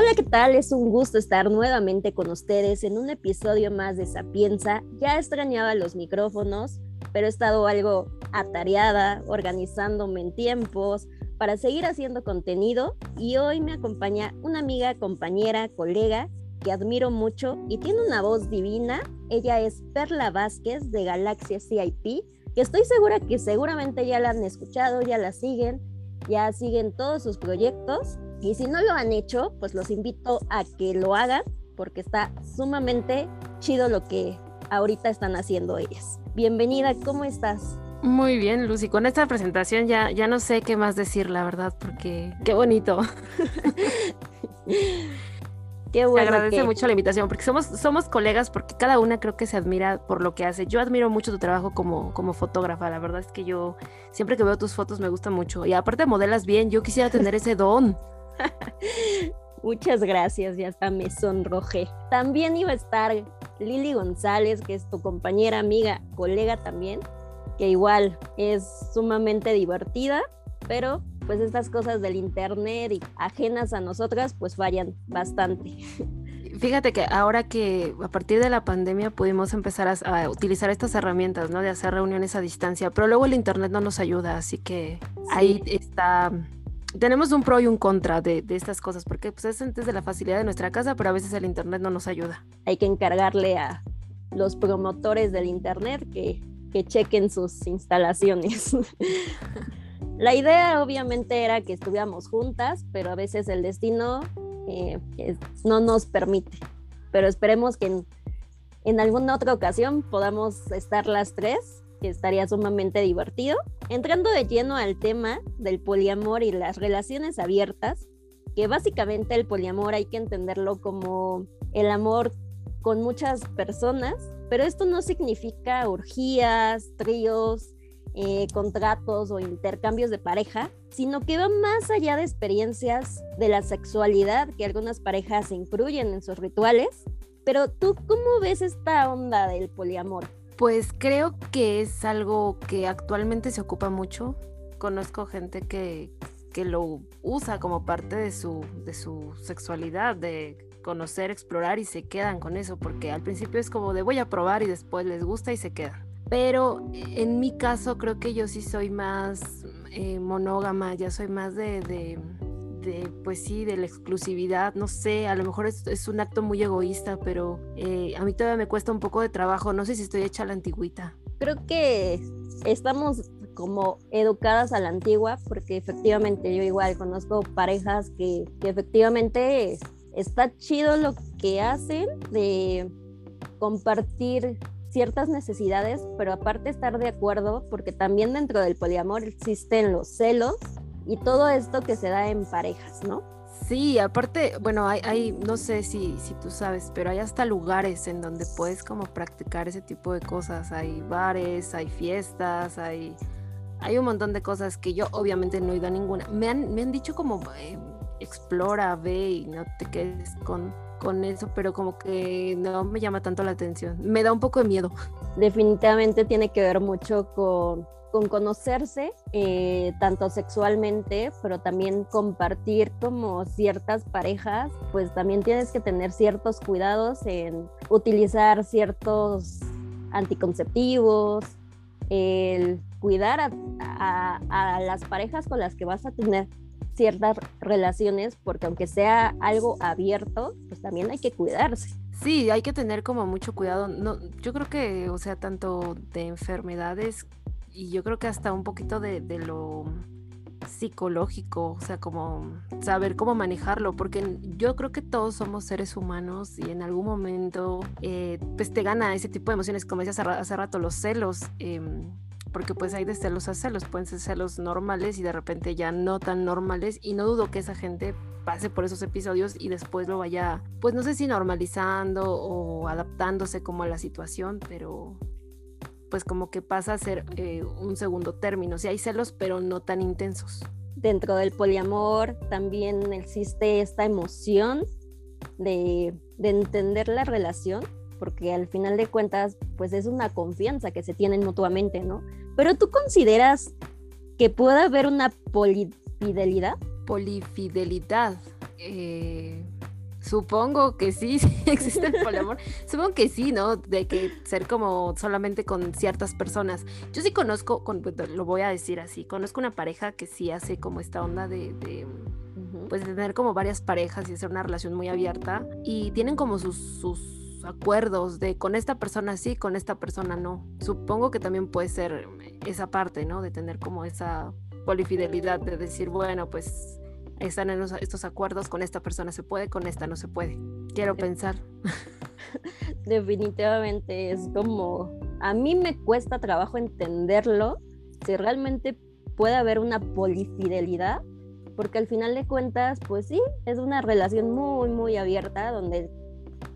Hola, ¿qué tal? Es un gusto estar nuevamente con ustedes en un episodio más de Sapienza. Ya extrañaba los micrófonos, pero he estado algo atareada, organizándome en tiempos para seguir haciendo contenido y hoy me acompaña una amiga, compañera, colega que admiro mucho y tiene una voz divina. Ella es Perla Vázquez de Galaxia CIP, que estoy segura que seguramente ya la han escuchado, ya la siguen, ya siguen todos sus proyectos y si no lo han hecho, pues los invito a que lo hagan porque está sumamente chido lo que ahorita están haciendo ellas. Bienvenida, ¿cómo estás? Muy bien, Lucy. Con esta presentación ya, ya no sé qué más decir, la verdad, porque qué bonito. Qué bueno. agradece mucho la invitación, porque somos, somos colegas, porque cada una creo que se admira por lo que hace. Yo admiro mucho tu trabajo como, como fotógrafa. La verdad es que yo siempre que veo tus fotos me gusta mucho. Y aparte modelas bien, yo quisiera tener ese don. Muchas gracias, ya hasta me sonrojé. También iba a estar Lili González, que es tu compañera, amiga, colega también, que igual es sumamente divertida, pero pues estas cosas del internet y ajenas a nosotras pues vayan bastante. Fíjate que ahora que a partir de la pandemia pudimos empezar a, utilizar estas herramientas, ¿no? De hacer reuniones a distancia, pero luego el internet no nos ayuda, así que ahí está tenemos un pro y un contra de, estas cosas, porque pues, es desde la facilidad de nuestra casa, pero a veces el Internet no nos ayuda. Hay que encargarle a los promotores del Internet que, que chequen sus instalaciones. la idea obviamente era que estuviéramos juntas, pero a veces el destino eh, no nos permite. Pero esperemos que en, en alguna otra ocasión podamos estar las tres que estaría sumamente divertido. Entrando de lleno al tema del poliamor y las relaciones abiertas, que básicamente el poliamor hay que entenderlo como el amor con muchas personas, pero esto no significa orgías, tríos, eh, contratos o intercambios de pareja, sino que va más allá de experiencias de la sexualidad que algunas parejas incluyen en sus rituales. Pero tú, ¿cómo ves esta onda del poliamor? Pues creo que es algo que actualmente se ocupa mucho. Conozco gente que, que lo usa como parte de su, de su sexualidad, de conocer, explorar y se quedan con eso, porque al principio es como de voy a probar y después les gusta y se quedan. Pero en mi caso creo que yo sí soy más eh, monógama, ya soy más de pues sí, de la exclusividad, no sé, a lo mejor es, un acto muy egoísta, pero eh, a mí todavía me cuesta un poco de trabajo, no sé si estoy hecha a la antigüita. Creo que estamos como educadas a la antigua, porque efectivamente yo igual conozco parejas que, que efectivamente está chido lo que hacen de compartir ciertas necesidades, pero aparte estar de acuerdo, porque también dentro del poliamor existen los celos y todo esto que se da en parejas, ¿no? Sí, aparte, bueno, hay, hay, no sé si, si tú sabes, pero hay hasta lugares en donde puedes como practicar ese tipo de cosas. Hay bares, hay fiestas, hay, hay un montón de cosas que yo obviamente no he ido a ninguna. Me han, me han dicho como eh, explora, ve y no te quedes con, con eso, pero como que no me llama tanto la atención. Me da un poco de miedo. Definitivamente tiene que ver mucho con con conocerse, eh, tanto sexualmente, pero también compartir como ciertas parejas, pues también tienes que tener ciertos cuidados en utilizar ciertos anticonceptivos, el cuidar a, a las parejas con las que vas a tener ciertas relaciones, porque aunque sea algo abierto, pues también hay que cuidarse. Sí, hay que tener como mucho cuidado. No, yo creo que, o sea, tanto de enfermedades y yo creo que hasta un poquito de, lo psicológico, o sea, como saber cómo manejarlo, porque yo creo que todos somos seres humanos y en algún momento eh, pues te gana ese tipo de emociones, como decías hace rato, los celos, em, porque pues hay de celos a celos, pueden ser celos normales y de repente ya no tan normales y no dudo que esa gente pase por esos episodios y después lo vaya, pues no sé si normalizando o adaptándose como a la situación, pero pues como que pasa a ser eh, un segundo término. Si hay celos, pero no tan intensos. Dentro del poliamor también existe esta emoción de, de entender la relación, porque al final de cuentas, pues es una confianza que se tienen mutuamente, ¿no? Pero tú consideras que pueda haber una polifidelidad? Polifidelidad. Eh, supongo que sí, sí existe el poliamor. supongo que sí, ¿no? De que ser como solamente con ciertas personas. Yo sí conozco, con, lo voy a decir así, conozco una pareja que sí hace como esta onda de, de pues de tener como varias parejas y hacer una relación muy abierta y tienen como sus, sus acuerdos de con esta persona sí, con esta persona no. Supongo que también puede ser esa parte, ¿no? De tener como esa polifidelidad de decir, bueno, pues están en estos acuerdos, con esta persona se puede, con esta no se puede. Quiero pensar. Definitivamente es como, a mí me cuesta trabajo entenderlo, si realmente puede haber una polifidelidad, porque al final de cuentas, pues sí, es una relación muy, muy abierta, donde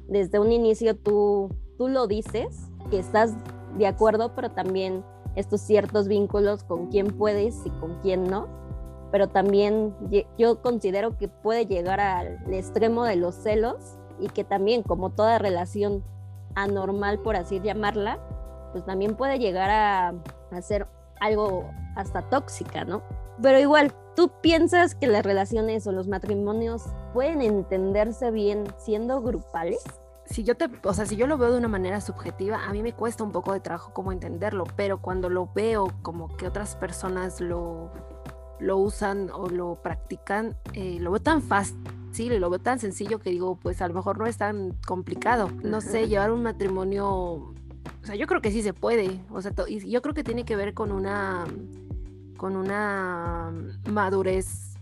desde un inicio tú, tú lo dices, que estás de acuerdo, pero también estos ciertos vínculos con quién puedes y con quién no pero también yo considero que puede llegar al extremo de los celos y que también como toda relación anormal, por así llamarla, pues también puede llegar a, a ser algo hasta tóxica, ¿no? Pero igual, ¿tú piensas que las relaciones o los matrimonios pueden entenderse bien siendo grupales? si yo te, o sea, si yo lo veo de una manera subjetiva, a mí me cuesta un poco de trabajo como entenderlo, pero cuando lo veo como que otras personas lo lo usan o lo practican, eh, lo veo tan fácil y lo veo tan sencillo que digo, pues a lo mejor no es tan complicado. No sé, llevar un matrimonio, o sea, yo creo que sí se puede, o sea, y yo creo que tiene que ver con una, con una madurez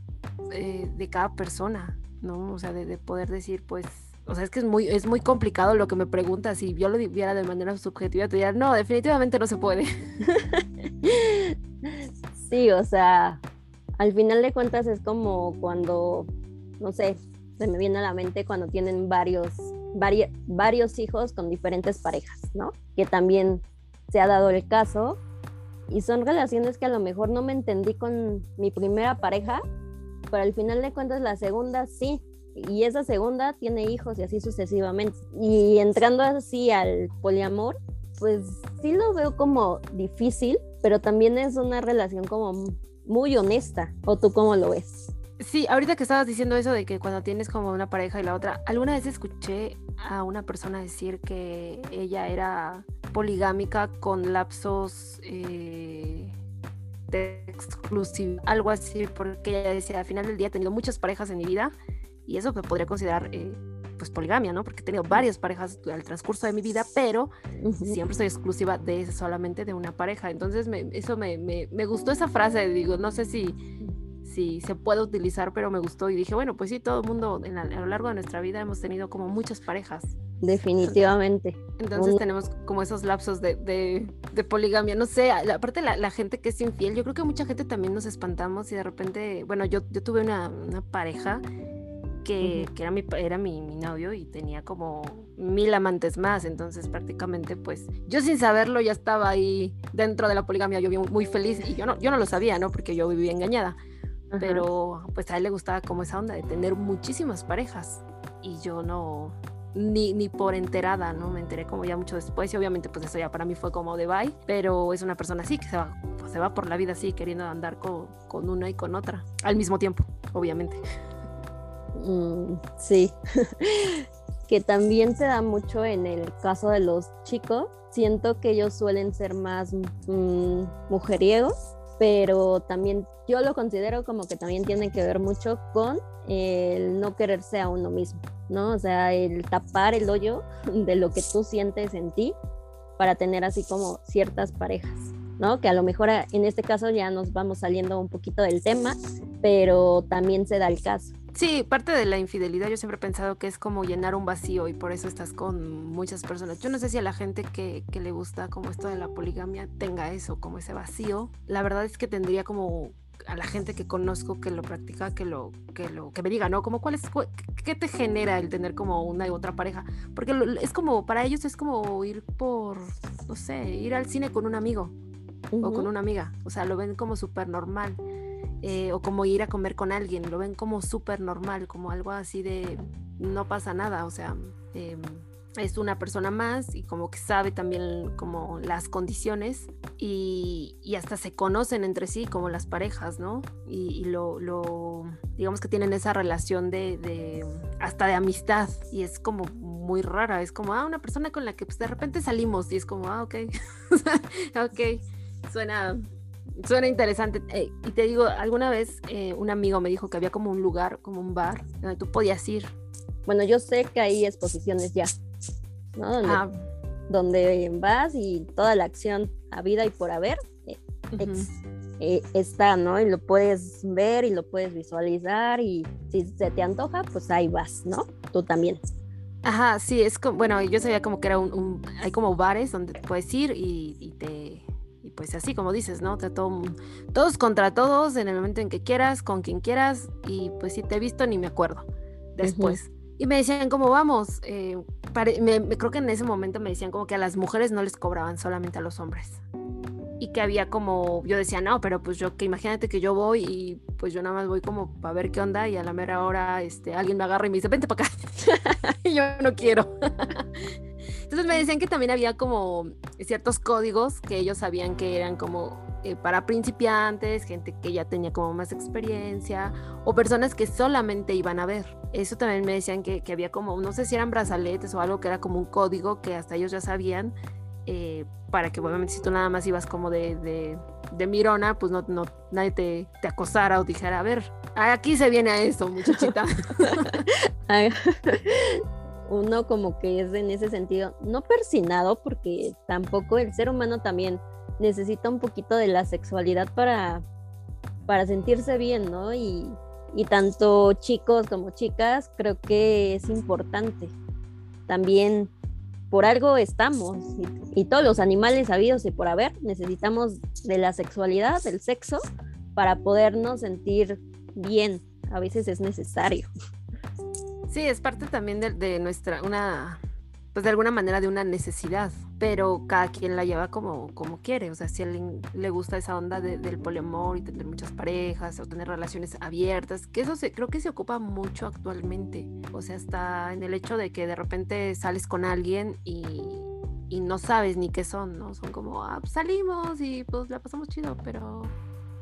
eh, de cada persona, ¿no? O sea, de, poder decir, pues, o sea, es que es muy, es muy complicado lo que me preguntas. Si yo lo viera de manera subjetiva, te diría, no, definitivamente no se puede. sí, o sea, al final de cuentas es como cuando, no sé, se me viene a la mente cuando tienen varios, varios hijos con diferentes parejas, ¿no? Que también se ha dado el caso y son relaciones que a lo mejor no me entendí con mi primera pareja, pero al final de cuentas la segunda sí, y esa segunda tiene hijos y así sucesivamente. Y entrando así al poliamor, pues sí lo veo como difícil, pero también es una relación como muy honesta. ¿O tú cómo lo ves? Sí, ahorita que estabas diciendo eso de que cuando tienes como una pareja y la otra, alguna vez escuché a una persona decir que ella era poligámica con lapsos eh, de exclusividad, algo así, porque ella decía, al final del día he tenido muchas parejas en mi vida y eso me podría considerar eh, pues poligamia, ¿no? Porque he tenido varias parejas al transcurso de mi vida, pero siempre soy exclusiva de solamente de una pareja. Entonces me, eso me, me, me, gustó esa frase, digo, no sé si, si se puede utilizar, pero me gustó y dije, bueno, pues sí, todo el mundo a lo largo de nuestra vida hemos tenido como muchas parejas. Definitivamente. Entonces tenemos como esos lapsos de, de, de poligamia. No sé, aparte la, la, gente que es infiel, yo creo que mucha gente también nos espantamos y de repente, bueno, yo, yo tuve una, una pareja que, era, mi, era mi, novio y tenía como mil amantes más, entonces prácticamente pues yo sin saberlo ya estaba ahí dentro de la poligamia, yo vi muy feliz y yo no, yo no lo sabía, ¿no? Porque yo vivía engañada, pero pues a él le gustaba como esa onda de tener muchísimas parejas y yo no, ni, ni por enterada, ¿no? Me enteré como ya mucho después y obviamente pues eso ya para mí fue como de bye, pero es una persona así que se va, pues, se va por la vida así queriendo andar con, con una y con otra al mismo tiempo, obviamente. Mm, sí, que también se da mucho en el caso de los chicos. Siento que ellos suelen ser más mm, mujeriegos, pero también yo lo considero como que también tiene que ver mucho con el no quererse a uno mismo, ¿no? O sea, el tapar el hoyo de lo que tú sientes en ti para tener así como ciertas parejas. ¿no? Que a lo mejor en este caso ya nos vamos saliendo un poquito del tema, pero también se da el caso. Sí, parte de la infidelidad yo siempre he pensado que es como llenar un vacío y por eso estás con muchas personas. Yo no sé si a la gente que, que le gusta como esto de la poligamia tenga eso, como ese vacío. La verdad es que tendría como a la gente que conozco que lo practica, que lo, que lo, que me diga, ¿no? Como cuál es, qué te genera el tener como una y otra pareja, porque es como, para ellos es como ir por, no sé, ir al cine con un amigo o con una amiga, o sea, lo ven como súper normal. Eh, o como ir a comer con alguien, lo ven como súper normal, como algo así de no pasa nada, o sea, em, es una persona más y como que sabe también como las condiciones y, hasta se conocen entre sí como las parejas, ¿no? Y, lo, digamos que tienen esa relación de, hasta de amistad y es como muy rara, es como, ah, una persona con la que pues de repente salimos y es como, ah, ok, ok, suena... Suena interesante. Eh, y te digo, alguna vez eh, un amigo me dijo que había como un lugar, como un bar, donde tú podías ir. Bueno, yo sé que hay exposiciones ya ¿no? Donde, vas y toda la acción a vida y por haber eh, eh, está, ¿no? Y lo puedes ver y lo puedes visualizar y si se te antoja, pues ahí vas, ¿no? Tú también. Ajá, sí, es como, bueno, yo sabía como que era un, hay como bares donde puedes ir y, te, y pues así como dices, ¿no? Te todos contra todos en el momento en que quieras, con quien quieras y pues si te he visto ni me acuerdo después. Y me decían, ¿cómo vamos? Eh, me, creo que en ese momento me decían como que a las mujeres no les cobraban, solamente a los hombres. Y que había como, yo decía, no, pero pues yo, que imagínate que yo voy y pues yo nada más voy como para ver qué onda y a la mera hora este, alguien me agarra y me dice, vente para acá. y yo no quiero. Entonces me decían que también había como ciertos códigos que ellos sabían que eran como eh, para principiantes, gente que ya tenía como más experiencia o personas que solamente iban a ver. Eso también me decían que, que había como, no sé si eran brazaletes o algo que era como un código que hasta ellos ya sabían eh, para que obviamente si tú nada más ibas como de, de, de mirona, pues no, no nadie te, te, acosara o dijera, a ver, aquí se viene a eso, muchachita. Uno como que es en ese sentido, no persinado, porque tampoco el ser humano también necesita un poquito de la sexualidad para, para sentirse bien, ¿no? Y, tanto chicos como chicas creo que es importante. También por algo estamos y, todos los animales sabidos y por haber necesitamos de la sexualidad, del sexo, para podernos sentir bien. A veces es necesario. Sí, es parte también de nuestra, una pues de alguna manera de una necesidad, pero cada quien la lleva como, como quiere, o sea, si a alguien le gusta esa onda del poliamor y tener muchas parejas o tener relaciones abiertas, que eso se, creo que se ocupa mucho actualmente, o sea, está en el hecho de que de repente sales con alguien y, y no sabes ni qué son, ¿no? Son como, ah, pues salimos y pues la pasamos chido, pero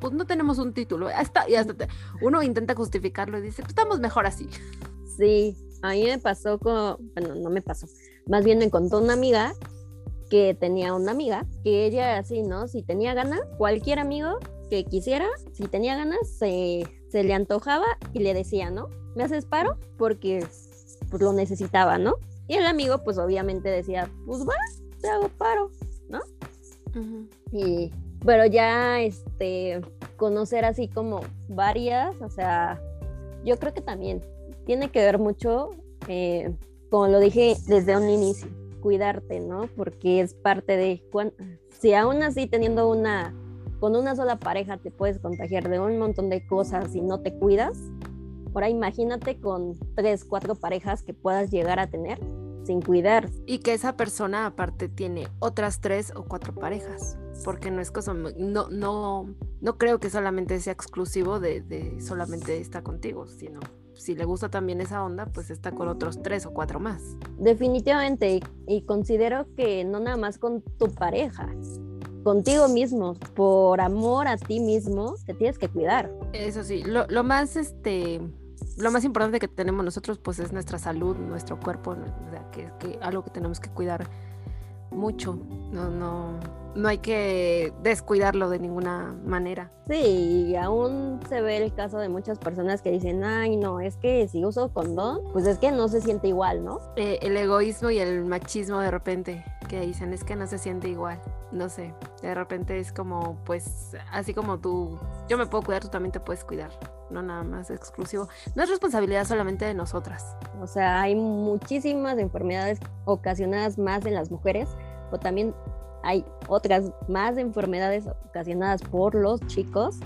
pues no tenemos un título, hasta, y hasta uno intenta justificarlo y dice, pues estamos mejor así. Sí, a mí me pasó con, bueno, no me pasó, más bien me contó una amiga que tenía una amiga que ella así, ¿no? Si tenía ganas, cualquier amigo que quisiera, si tenía ganas, se, se le antojaba y le decía, ¿no? ¿Me haces paro? Porque pues lo necesitaba, ¿no? Y el amigo pues obviamente decía, pues va, te hago paro, ¿no? Y, pero ya, este, conocer así como varias, o sea, yo creo que también tiene que ver mucho eh, como lo dije desde un inicio, cuidarte, ¿no? Porque es parte de, si aún así teniendo una, con una sola pareja te puedes contagiar de un montón de cosas y no te cuidas, ahora imagínate con tres, cuatro parejas que puedas llegar a tener sin cuidar. Y que esa persona aparte tiene otras tres o cuatro parejas, porque no es cosa, no, no, no creo que solamente sea exclusivo de, de solamente está contigo, sino si le gusta también esa onda, pues está con otros tres o cuatro más. Definitivamente, y, considero que no nada más con tu pareja, contigo mismo, por amor a ti mismo, te tienes que cuidar. Eso sí, lo, lo más este lo más importante que tenemos nosotros pues es nuestra salud, nuestro cuerpo, que, que algo que tenemos que cuidar mucho. No, no, no hay que descuidarlo de ninguna manera. Sí, aún se ve el caso de muchas personas que dicen, ay, no, es que si uso condón, pues es que no se siente igual, ¿no? Eh, el egoísmo y el machismo de repente, que dicen, es que no se siente igual. No sé, de repente es como, pues, así como tú, yo me puedo cuidar, tú también te puedes cuidar, no nada más exclusivo. No es responsabilidad solamente de nosotras. O sea, hay muchísimas enfermedades ocasionadas más en las mujeres, o también hay otras más enfermedades ocasionadas por los chicos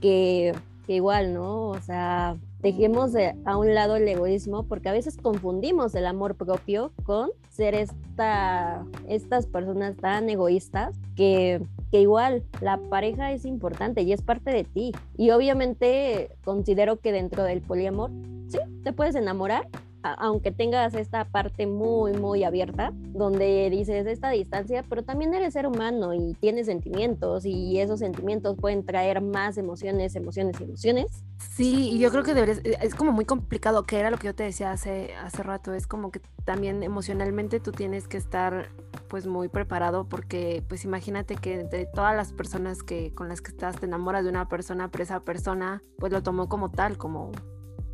que, igual, ¿no? O sea, dejemos a un lado el egoísmo porque a veces confundimos el amor propio con ser esta, estas personas tan egoístas que, que igual la pareja es importante y es parte de ti. Y obviamente considero que dentro del poliamor, sí, te puedes enamorar, aunque tengas esta parte muy, muy abierta, donde dices esta distancia, pero también eres ser humano y tienes sentimientos y esos sentimientos pueden traer más emociones, emociones emociones. Sí, y yo creo que deberías, eh, es como muy complicado, que era lo que yo te decía hace, hace rato, es como que también emocionalmente tú tienes que estar pues muy preparado porque pues imagínate que de todas las personas que con las que estás te enamoras de una persona, pero esa persona pues lo tomó como tal, como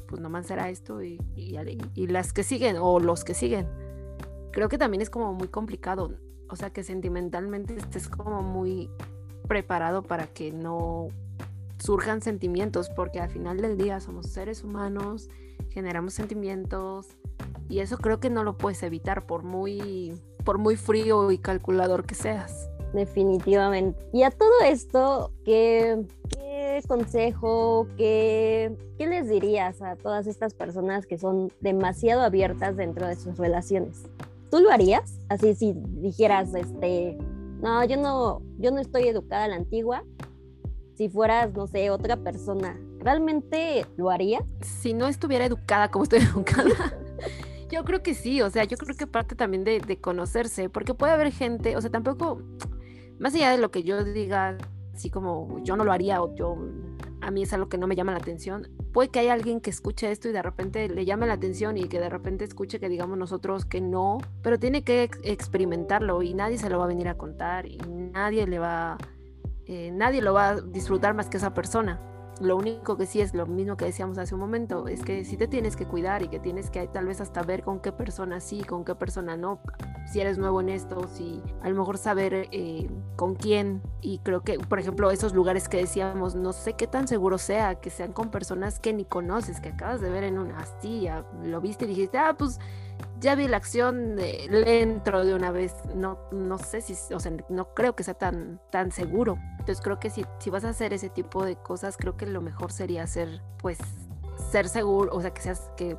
pues nomás será esto y, y, las que siguen o los que siguen. Creo que también es como muy complicado, o sea que sentimentalmente estés como muy preparado para que no surjan sentimientos, porque al final del día somos seres humanos, generamos sentimientos y eso creo que no lo puedes evitar por muy, por muy frío y calculador que seas. Definitivamente. Y a todo esto, ¿qué, consejo, qué, qué les dirías a todas estas personas que son demasiado abiertas dentro de sus relaciones? ¿Tú lo harías? Así si dijeras, este, no, yo no, yo no estoy educada a la antigua. Si fueras, no sé, otra persona, ¿realmente lo haría? Si no estuviera educada como estoy educada, yo creo que sí, o sea, yo creo que parte también de, de, conocerse, porque puede haber gente, o sea, tampoco, más allá de lo que yo diga, así como yo no lo haría yo, a mí es algo que no me llama la atención, puede que haya alguien que escuche esto y de repente le llame la atención y que de repente escuche que digamos nosotros que no, pero tiene que experimentarlo y nadie se lo va a venir a contar y nadie le va, eh, nadie lo va a disfrutar más que esa persona. Lo único que sí es lo mismo que decíamos hace un momento, es que sí te tienes que cuidar y que tienes que tal vez hasta ver con qué persona sí, con qué persona no, si eres nuevo en esto, si a lo mejor saber eh, con quién. Y creo que, por ejemplo, esos lugares que decíamos, no sé qué tan seguro sea, que sean con personas que ni conoces, que acabas de ver en una astilla, lo viste y dijiste, ah, pues ya vi la acción, de, le entro de una vez. No, no sé si, o sea, no creo que sea tan, tan seguro. Entonces creo que si, si vas a hacer ese tipo de cosas, creo que lo mejor sería ser, pues, ser seguro, o sea, que seas, que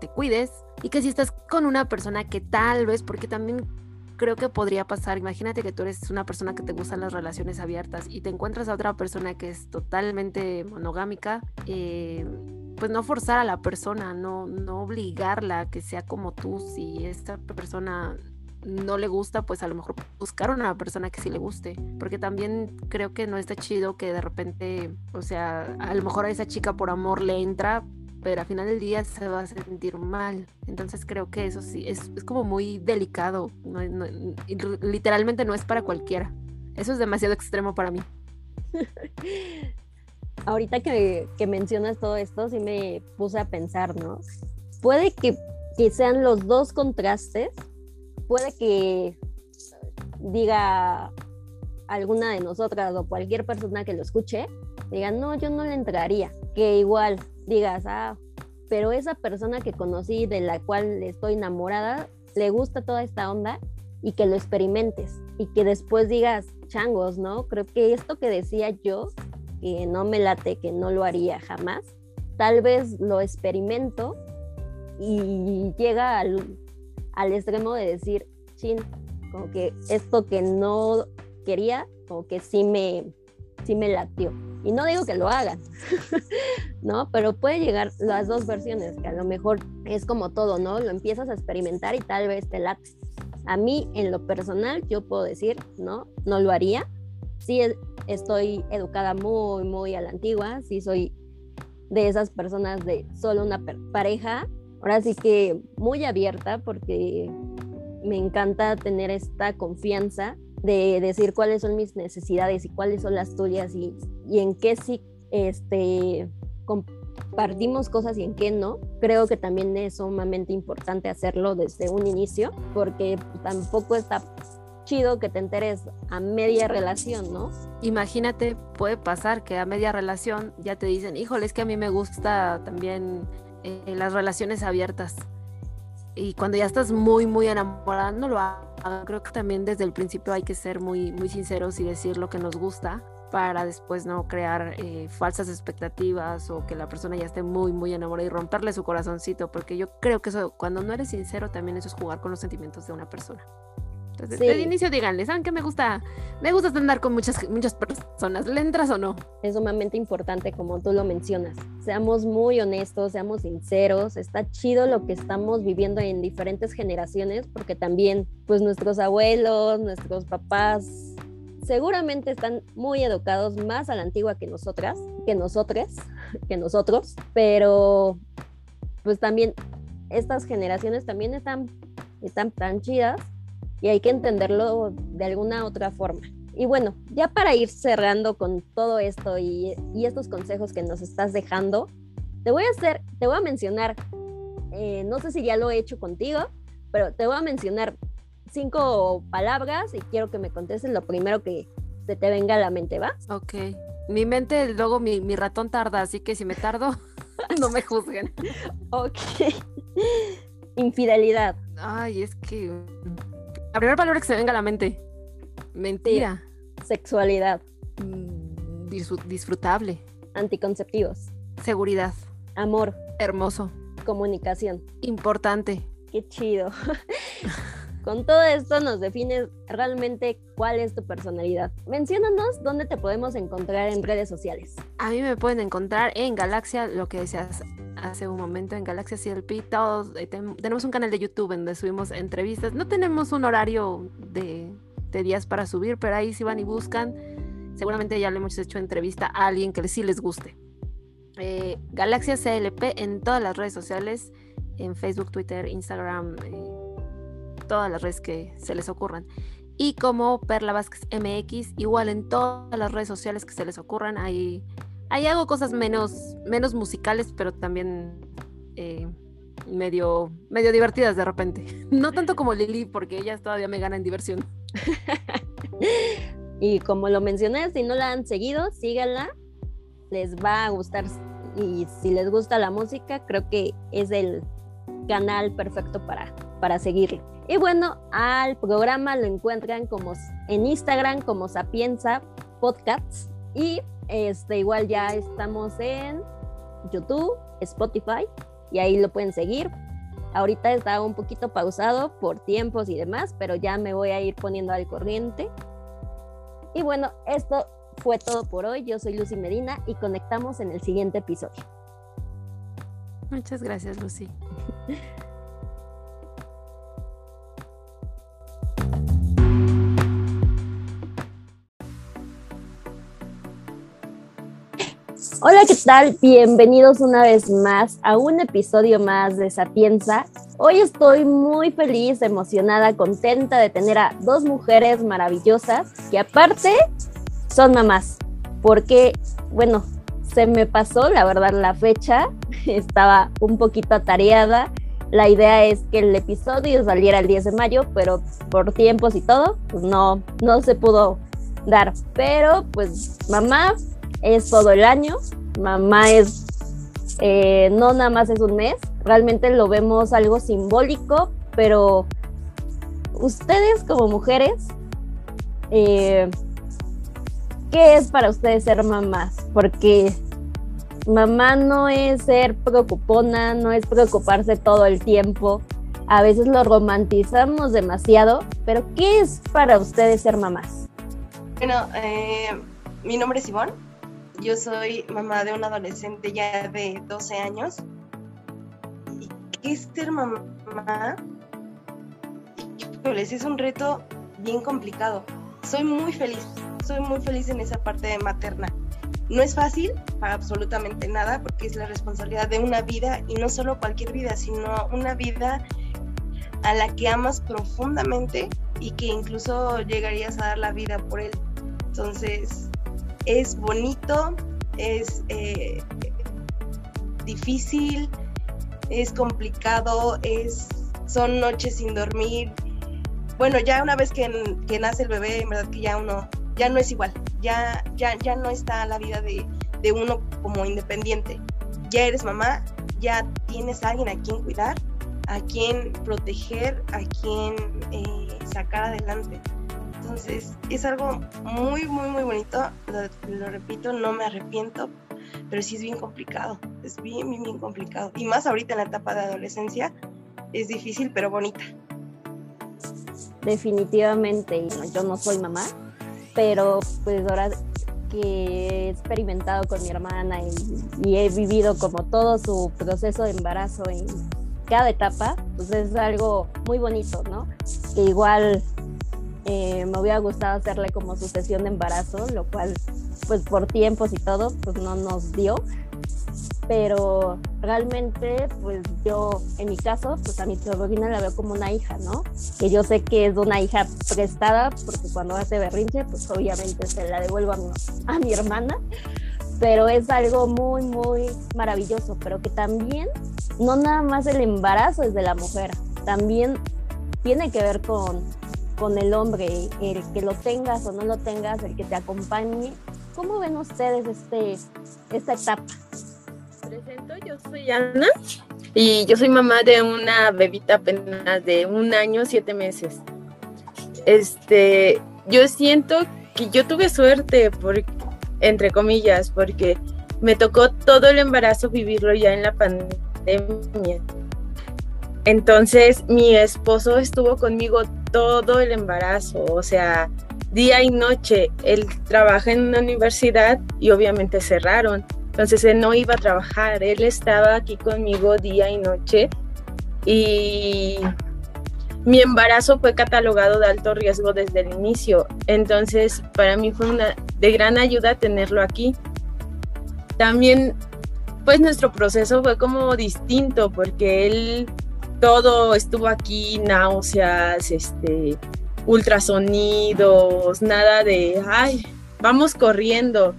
te cuides y que si estás con una persona que tal vez, porque también creo que podría pasar, imagínate que tú eres una persona que te gustan las relaciones abiertas y te encuentras a otra persona que es totalmente monogámica, eh, pues no forzar a la persona, no, no obligarla a que sea como tú. Si esta persona no le gusta, pues a lo mejor buscar una persona que sí le guste. Porque también creo que no está chido que de repente, o sea, a lo mejor a esa chica por amor le entra, pero al final del día se va a sentir mal. Entonces creo que eso sí, es, como muy delicado. literalmente no es para cualquiera. Eso es demasiado extremo para mí. ahorita que, mencionas todo esto, sí me puse a pensar, ¿no? Puede que, sean los dos contrastes, puede que diga alguna de nosotras o cualquier persona que lo escuche, diga, no, yo no le entraría, que igual digas, ah, pero esa persona que conocí, de la cual estoy enamorada, le gusta toda esta onda y que lo experimentes y que después digas, changos, ¿no? Creo que esto que decía yo que no me late, que no lo haría jamás. Tal vez lo experimento y llega al, al extremo de decir, chin, como que esto que no quería, como que sí me, sí me latió. Y no digo que lo hagan, ¿no? Pero puede llegar las dos versiones, que a lo mejor es como todo, ¿no? Lo empiezas a experimentar y tal vez te late. A mí, en lo personal, yo puedo decir, no, no lo haría, sí estoy educada muy, muy a la antigua, sí soy de esas personas de solo una pareja, ahora sí que muy abierta porque me encanta tener esta confianza de decir cuáles son mis necesidades y cuáles son las tuyas y, y en qué sí este, compartimos cosas y en qué no. Creo que también es sumamente importante hacerlo desde un inicio porque tampoco está chido que te enteres a media relación, ¿no? Imagínate, puede pasar que a media relación ya te dicen, híjole, es que a mí me gusta también eh, las relaciones abiertas. Y cuando ya estás muy, muy enamorada, no lo hago. Creo que también desde el principio hay que ser muy, muy sinceros y decir lo que nos gusta para después no crear eh, falsas expectativas o que la persona ya esté muy, muy enamorada y romperle su corazoncito, porque yo creo que eso, cuando no eres sincero, también eso es jugar con los sentimientos de una persona. Desde, el inicio díganle, ¿saben qué me gusta? Me gusta andar con muchas, muchas personas, ¿le entras o no? Es sumamente importante como tú lo mencionas. Seamos muy honestos, seamos sinceros. Está chido lo que estamos viviendo en diferentes generaciones porque también pues nuestros abuelos, nuestros papás seguramente están muy educados más a la antigua que nosotras, que nosotros, que nosotros, pero pues también estas generaciones también están, están tan chidas y hay que entenderlo de alguna otra forma. Y bueno, ya para ir cerrando con todo esto y, estos consejos que nos estás dejando, te voy a hacer, te voy a mencionar, eh, no sé si ya lo he hecho contigo, pero te voy a mencionar cinco palabras y quiero que me contestes lo primero que se te venga a la mente, ¿va? Ok. Mi mente, luego mi, mi ratón tarda, así que si me tardo, no me juzguen. Ok. Infidelidad. Ay, es que. La primera palabra que se venga a la mente. Mentira. Sexualidad. Mm, disfrutable. Anticonceptivos. Seguridad. Amor. Hermoso. Comunicación. Importante. Qué chido. Con todo esto nos defines realmente cuál es tu personalidad. Menciónanos dónde te podemos encontrar en redes sociales. A mí me pueden encontrar en Galaxia, lo que decías hace un momento, en Galaxia CLP. Todos, eh, tenemos un canal de YouTube donde subimos entrevistas. No tenemos un horario de, días para subir, pero ahí si van y buscan, seguramente ya le hemos hecho entrevista a alguien que sí les guste. Eh, Galaxia CLP en todas las redes sociales, en Facebook, Twitter, Instagram. Eh, todas las redes que se les ocurran. Y como Perla Vázquez MX, igual en todas las redes sociales que se les ocurran, ahí, ahí hago cosas menos, menos musicales, pero también eh, medio, medio divertidas de repente. No tanto como Lili, porque ellas todavía me ganan diversión. y como lo mencioné, si no la han seguido, síganla. Les va a gustar. Y si les gusta la música, creo que es el canal perfecto para, para. Y bueno, al programa lo encuentran como en Instagram como Sapienza Podcasts y este igual ya estamos en YouTube, Spotify y ahí lo pueden seguir. Ahorita está un poquito pausado por tiempos y demás, pero ya me voy a ir poniendo al corriente. Y bueno, esto fue todo por hoy. Yo soy Lucy Medina y conectamos en el siguiente episodio. Muchas gracias, Lucy. Hola, ¿qué tal? Bienvenidos una vez más a un episodio más de Sapienza. Hoy estoy muy feliz, emocionada, contenta de tener a dos mujeres maravillosas que aparte son mamás. Porque, bueno, se me pasó, la verdad, la fecha. Estaba un poquito atareada. La idea es que el episodio saliera el 10 de mayo, pero por tiempos y todo, pues no, no se pudo dar. Pero, pues, mamá es todo el año, mamá es, eh, no nada más es un mes, realmente lo vemos algo simbólico, pero ustedes como mujeres, eh, ¿qué es para ustedes ser mamás? Porque mamá no es ser preocupona, no es preocuparse todo el tiempo. A veces lo romantizamos demasiado, pero ¿qué es para ustedes ser mamás? Bueno, eh, mi nombre es Ivonne, yo soy mamá de un adolescente ya de 12 años. ¿Y ser mamá? Es un reto bien complicado. Soy muy feliz, soy muy feliz en esa parte de materna. No es fácil para absolutamente nada porque es la responsabilidad de una vida y no solo cualquier vida, sino una vida a la que amas profundamente y que incluso llegarías a dar la vida por él. Entonces, es bonito, es eh, difícil, es complicado, es, son noches sin dormir. Bueno, ya una vez que, nace el bebé, en verdad que ya uno, ya no es igual, ya, ya, ya no está la vida de, uno como independiente. Ya eres mamá, ya tienes a alguien a quien cuidar, a quien proteger, a quien eh, sacar adelante. Entonces, es algo muy, muy, muy bonito. Lo, repito, no me arrepiento, pero sí es bien complicado. Es bien, bien, bien complicado. Y más ahorita en la etapa de adolescencia, es difícil, pero bonita. definitivamente, yo no soy mamá, pero pues ahora que he experimentado con mi hermana y, he vivido como todo su proceso de embarazo en cada etapa, pues es algo muy bonito, ¿no? Que igual eh, me hubiera gustado hacerle como su sesión de embarazo, lo cual pues por tiempos y todo, pues no nos dio. Pero realmente, pues yo, en mi caso, pues a mi sobrina la veo como una hija, ¿no? Que yo sé que es una hija prestada, porque cuando hace berrinche, pues obviamente se la devuelvo a mi, a mi hermana. Pero es algo muy, muy maravilloso, pero que también no nada más el embarazo es de la mujer, también tiene que ver con, con el hombre, el que lo tengas o no lo tengas, el que te acompañe. ¿Cómo ven ustedes este, esta etapa? Presento, yo soy Ana y yo soy mamá de una bebita apenas de un año, siete meses. Este, yo siento que yo tuve suerte, entre comillas, porque me tocó todo el embarazo vivirlo ya en la pandemia. Entonces mi esposo estuvo conmigo todo el embarazo, o sea, día y noche. Él trabaja en una universidad y obviamente cerraron. Entonces él no iba a trabajar, él estaba aquí conmigo día y noche y mi embarazo fue catalogado de alto riesgo desde el inicio. Entonces para mí fue una de gran ayuda tenerlo aquí. También pues nuestro proceso fue como distinto porque él todo estuvo aquí, náuseas, este, ultrasonidos, nada de, ay, vamos corriendo.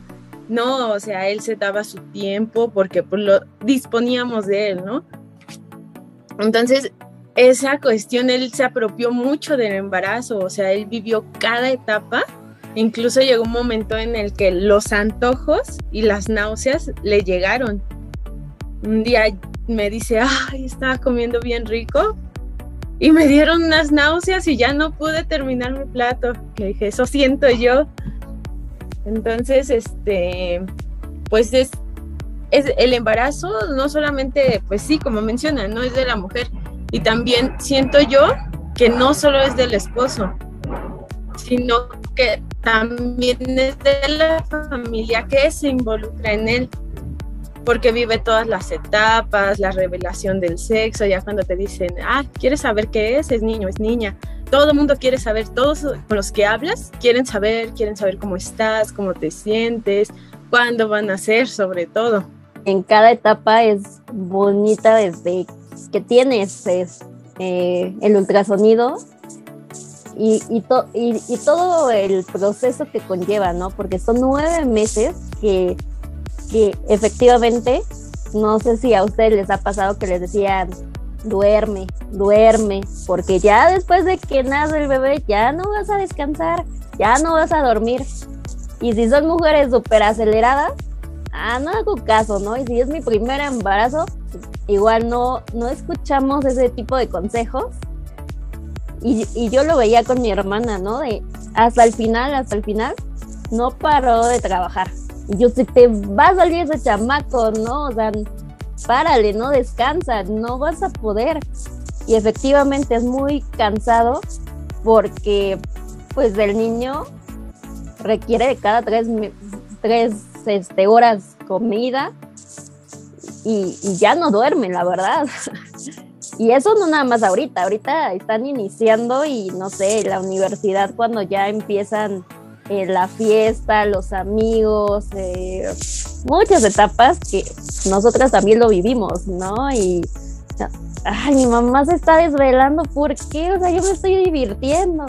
No, o sea, él se daba su tiempo porque pues, lo disponíamos de él, ¿no? Entonces, esa cuestión, él se apropió mucho del embarazo, o sea, él vivió cada etapa. Incluso llegó un momento en el que los antojos y las náuseas le llegaron. Un día me dice, ay, estaba comiendo bien rico. Y me dieron unas náuseas y ya no pude terminar mi plato. Le dije, eso siento yo. Entonces, este, pues es, es el embarazo, no solamente, pues sí, como menciona, no es de la mujer. Y también siento yo que no solo es del esposo, sino que también es de la familia que se involucra en él porque vive todas las etapas, la revelación del sexo, ya cuando te dicen, ah, ¿quieres saber qué es? Es niño, es niña. Todo el mundo quiere saber, todos con los que hablas quieren saber, quieren saber cómo estás, cómo te sientes, cuándo van a ser, sobre todo. En cada etapa es bonita desde que tienes eh, el ultrasonido y, y, todo el proceso que conlleva, ¿no? Porque son nueve meses que que efectivamente, no sé si a ustedes les ha pasado que les decían, duerme, duerme, porque ya después de que nace el bebé, ya no vas a descansar, ya no vas a dormir. Y si son mujeres súper aceleradas, ah, no hago caso, ¿no? Y si es mi primer embarazo, igual no, no escuchamos ese tipo de consejos. Y, y yo lo veía con mi hermana, ¿no? De hasta el final, hasta el final, no paró de trabajar. Y yo, si te va a salir ese chamaco, ¿no? O sea, párale, no descansa, no vas a poder. Y efectivamente es muy cansado porque pues el niño requiere de cada tres, tres este, horas comida y, y, ya no duerme, la verdad. y eso no nada más ahorita, ahorita están iniciando y no sé, la universidad cuando ya empiezan eh, la fiesta, los amigos, eh, muchas etapas que nosotras también lo vivimos, ¿no? Y, mi mamá se está desvelando, ¿por qué? O sea, yo me estoy divirtiendo.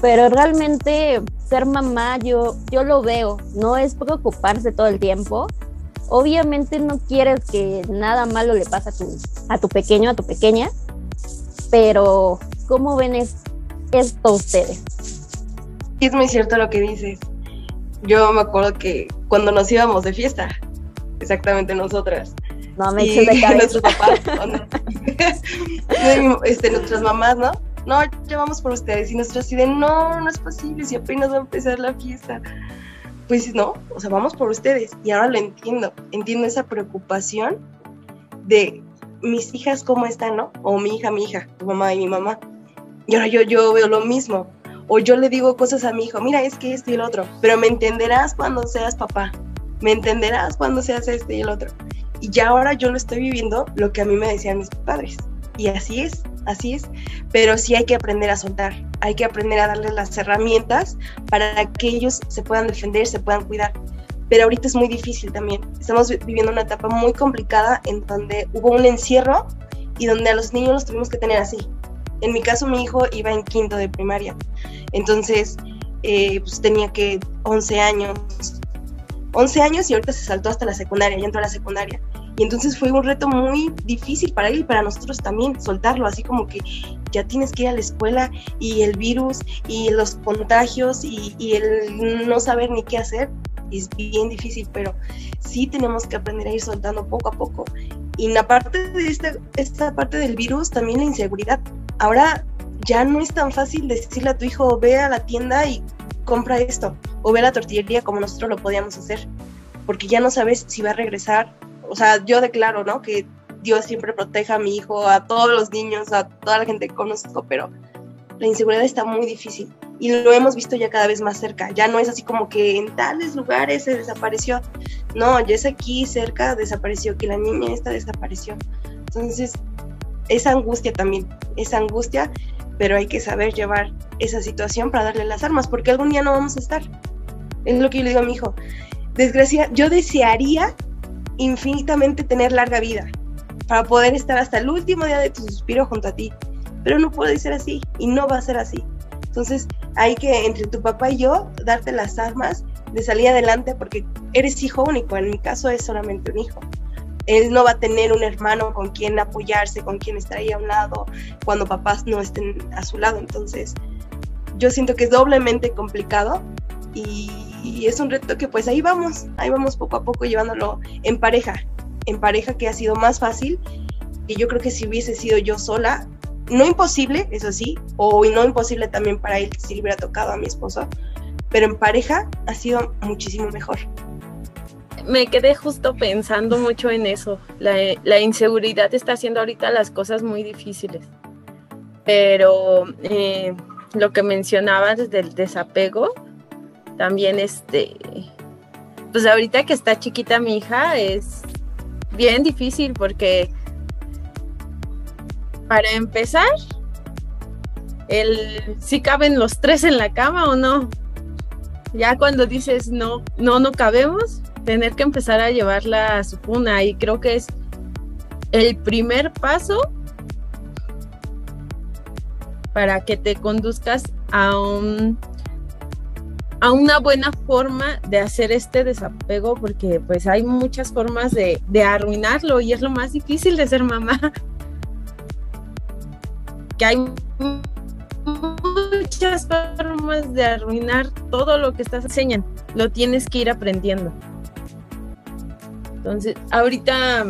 Pero realmente ser mamá, yo, yo lo veo, no es preocuparse todo el tiempo. Obviamente no quieres que nada malo le pase a tu, a tu pequeño, a tu pequeña, pero ¿cómo ven esto ustedes? Es muy cierto lo que dices. Yo me acuerdo que cuando nos íbamos de fiesta, exactamente nosotras. No me eches de nuestros papás, este, nuestras mamás, ¿no? No, ya vamos por ustedes. Y nosotros así de, no, no es posible, si apenas va a empezar la fiesta. Pues no, o sea, vamos por ustedes. Y ahora lo entiendo. Entiendo esa preocupación de mis hijas cómo están, ¿no? O mi hija, mi hija, tu mamá y mi mamá Y ahora yo, yo veo lo mismo. O yo le digo cosas a mi hijo, mira, es que esto y el otro, pero me entenderás cuando seas papá, me entenderás cuando seas este y el otro. Y ya ahora yo lo estoy viviendo lo que a mí me decían mis padres. Y así es, así es. Pero sí hay que aprender a soltar, hay que aprender a darles las herramientas para que ellos se puedan defender, se puedan cuidar. Pero ahorita es muy difícil también. Estamos viviendo una etapa muy complicada en donde hubo un encierro y donde a los niños los tuvimos que tener así. En mi caso, mi hijo iba en quinto de primaria. Entonces, eh, pues tenía que 11 años. 11 años y ahorita se saltó hasta la secundaria, ya entró a la secundaria. Y entonces fue un reto muy difícil para él y para nosotros también, soltarlo, así como que ya tienes que ir a la escuela y el virus y los contagios y, el no saber ni qué hacer es bien difícil, pero sí tenemos que aprender a ir soltando poco a poco. Y la parte de esta, esta parte del virus, también la inseguridad. Ahora ya no es tan fácil decirle a tu hijo, ve a la tienda y compra esto, o ve a la tortillería como nosotros lo podíamos hacer, porque ya no sabes si va a regresar o sea, yo declaro, ¿no? Que Dios siempre proteja a mi hijo, a todos los niños, a toda la gente que conozco, pero la inseguridad está muy difícil y lo hemos visto ya cada vez más cerca. Ya no es así como que en tales lugares se desapareció. No, ya es aquí cerca, desapareció, que la niña esta desapareció. Entonces, esa angustia también, esa angustia, pero hay que saber llevar esa situación para darle las armas, porque algún día no vamos a estar. Es lo que yo le digo a mi hijo. Desgracia, yo desearía infinitamente tener larga vida, para poder estar hasta el último día de tu suspiro junto a ti. Pero no puede ser así y no va a ser así. Entonces hay que, entre tu papá y yo, darte las armas de salir adelante porque eres hijo único. En mi caso es solamente un hijo. Él no va a tener un hermano con quien apoyarse, con quien estar ahí a un lado cuando papás no estén a su lado. Entonces yo siento que es doblemente complicado y es un reto que pues ahí vamos, ahí vamos poco a poco llevándolo en pareja, en pareja que ha sido más fácil y yo creo que si hubiese sido yo sola, no imposible, eso sí, o no imposible también para él si hubiera tocado a mi esposo, pero en pareja ha sido muchísimo mejor. Me quedé justo pensando mucho en eso. La, la inseguridad está haciendo ahorita las cosas muy difíciles. Pero eh, lo que mencionabas del desapego, también este, pues ahorita que está chiquita mi hija es bien difícil porque para empezar, el si caben los tres en la cama o no. Ya cuando dices no, no, no cabemos, tener que empezar a llevarla a su cuna y creo que es el primer paso para que te conduzcas a un a una buena forma de hacer este desapego porque pues hay muchas formas de, arruinarlo y es lo más difícil de ser mamá. Que hay muchas formas de arruinar todo lo que estás enseñando. Lo tienes que ir aprendiendo. Entonces, ahorita